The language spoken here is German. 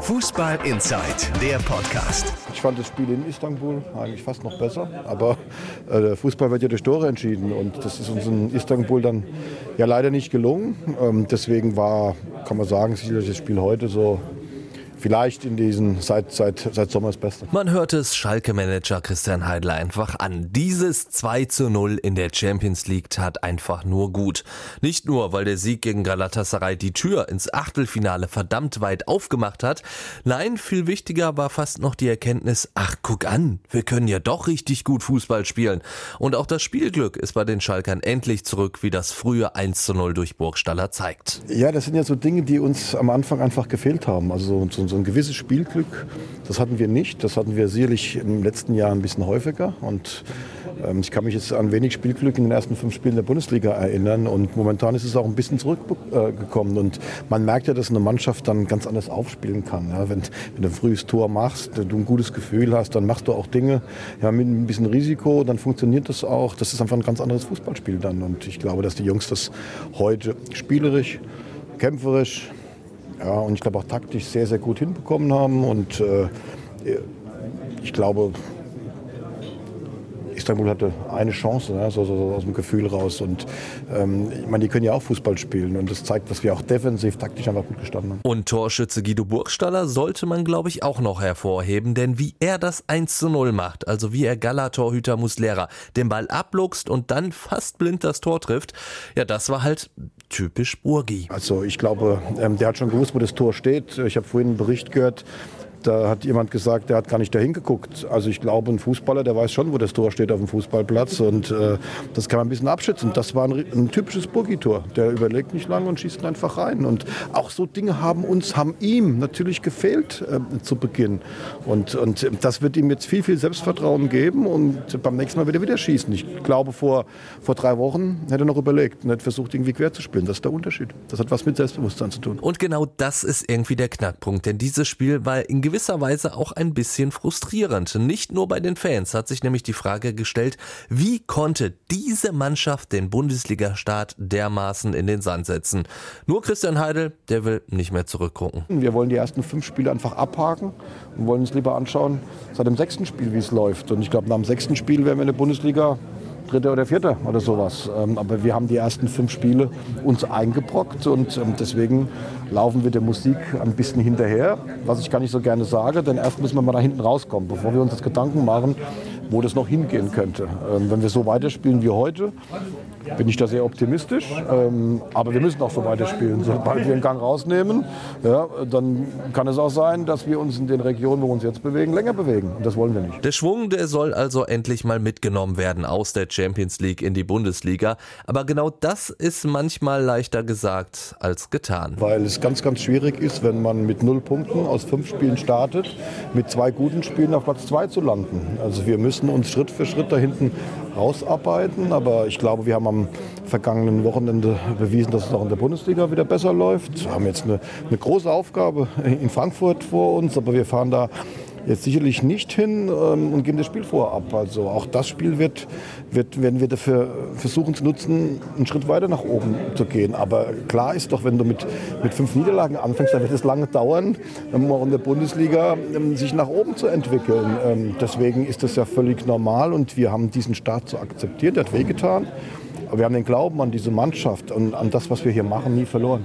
Fußball Inside, der Podcast. Ich fand das Spiel in Istanbul eigentlich fast noch besser, aber äh, Fußball wird ja durch Tore entschieden und das ist uns in Istanbul dann ja leider nicht gelungen. Ähm, deswegen war, kann man sagen, sicherlich das Spiel heute so vielleicht in diesen seit, seit, seit Sommer das Beste. Man hört es Schalke-Manager Christian Heidler einfach an. Dieses 2 zu 0 in der Champions League tat einfach nur gut. Nicht nur, weil der Sieg gegen Galatasaray die Tür ins Achtelfinale verdammt weit aufgemacht hat. Nein, viel wichtiger war fast noch die Erkenntnis, ach guck an, wir können ja doch richtig gut Fußball spielen. Und auch das Spielglück ist bei den Schalkern endlich zurück, wie das frühe 1 zu 0 durch Burgstaller zeigt. Ja, das sind ja so Dinge, die uns am Anfang einfach gefehlt haben. Also so, so ein gewisses Spielglück, das hatten wir nicht. Das hatten wir sicherlich im letzten Jahr ein bisschen häufiger. Und ähm, ich kann mich jetzt an wenig Spielglück in den ersten fünf Spielen der Bundesliga erinnern. Und momentan ist es auch ein bisschen zurückgekommen. Und man merkt ja, dass eine Mannschaft dann ganz anders aufspielen kann. Ja, wenn, wenn, du ein frühes Tor machst, du ein gutes Gefühl hast, dann machst du auch Dinge ja, mit ein bisschen Risiko, dann funktioniert das auch. Das ist einfach ein ganz anderes Fußballspiel dann. Und ich glaube, dass die Jungs das heute spielerisch, kämpferisch, ja, und ich glaube auch taktisch sehr, sehr gut hinbekommen haben. Und äh, ich glaube, Istanbul hatte eine Chance, ne, so, so, aus dem Gefühl raus. Und ähm, ich meine, die können ja auch Fußball spielen. Und das zeigt, dass wir auch defensiv, taktisch einfach gut gestanden haben. Und Torschütze Guido Burgstaller sollte man, glaube ich, auch noch hervorheben. Denn wie er das 1 zu 0 macht, also wie er Gala-Torhüter Muslera den Ball abluchst und dann fast blind das Tor trifft, ja, das war halt typisch Burgi. Also ich glaube, ähm, der hat schon gewusst, wo das Tor steht. Ich habe vorhin einen Bericht gehört, da hat jemand gesagt, der hat gar nicht dahin geguckt. Also ich glaube, ein Fußballer, der weiß schon, wo das Tor steht auf dem Fußballplatz. Und äh, das kann man ein bisschen abschätzen. Das war ein, ein typisches Burgi-Tor. Der überlegt nicht lange und schießt einfach rein. Und auch so Dinge haben uns, haben ihm natürlich gefehlt äh, zu Beginn. Und, und das wird ihm jetzt viel, viel Selbstvertrauen geben. Und beim nächsten Mal wird er wieder schießen. Ich glaube, vor, vor drei Wochen hätte er noch überlegt und hätte versucht, irgendwie quer zu spielen. Das ist der Unterschied. Das hat was mit Selbstbewusstsein zu tun. Und genau das ist irgendwie der Knackpunkt. Denn dieses Spiel war in gewisser Weise auch ein bisschen frustrierend. Nicht nur bei den Fans hat sich nämlich die Frage gestellt, wie konnte diese Mannschaft den Bundesliga-Start dermaßen in den Sand setzen? Nur Christian Heidel, der will nicht mehr zurückgucken. Wir wollen die ersten fünf Spiele einfach abhaken und wollen uns lieber anschauen, seit dem sechsten Spiel, wie es läuft. Und ich glaube, nach dem sechsten Spiel werden wir in der Bundesliga Dritter oder Vierter oder sowas. Ähm, aber wir haben die ersten fünf Spiele uns eingebrockt und ähm, deswegen laufen wir der Musik ein bisschen hinterher, was ich gar nicht so gerne sage, denn erst müssen wir mal da hinten rauskommen, bevor wir uns das Gedanken machen, wo das noch hingehen könnte. Ähm, wenn wir so weiterspielen wie heute, bin ich da sehr optimistisch. Aber wir müssen auch so weiterspielen. Sobald wir einen Gang rausnehmen, dann kann es auch sein, dass wir uns in den Regionen, wo wir uns jetzt bewegen, länger bewegen. Und das wollen wir nicht. Der Schwung, der soll also endlich mal mitgenommen werden aus der Champions League in die Bundesliga. Aber genau das ist manchmal leichter gesagt als getan. Weil es ganz, ganz schwierig ist, wenn man mit null Punkten aus fünf Spielen startet, mit zwei guten Spielen auf Platz zwei zu landen. Also wir müssen uns Schritt für Schritt da hinten rausarbeiten. Aber ich glaube, wir haben am vergangenen Wochenende bewiesen, dass es auch in der Bundesliga wieder besser läuft. Wir haben jetzt eine, eine große Aufgabe in Frankfurt vor uns, aber wir fahren da jetzt sicherlich nicht hin ähm, und geben das Spiel vorab. Also auch das Spiel wird, wird, werden wir dafür versuchen zu nutzen, einen Schritt weiter nach oben zu gehen. Aber klar ist doch, wenn du mit, mit fünf Niederlagen anfängst, dann wird es lange dauern, um auch in der Bundesliga ähm, sich nach oben zu entwickeln. Ähm, deswegen ist das ja völlig normal und wir haben diesen Start zu akzeptieren. Der hat wehgetan. Aber wir haben den Glauben an diese Mannschaft und an das, was wir hier machen, nie verloren.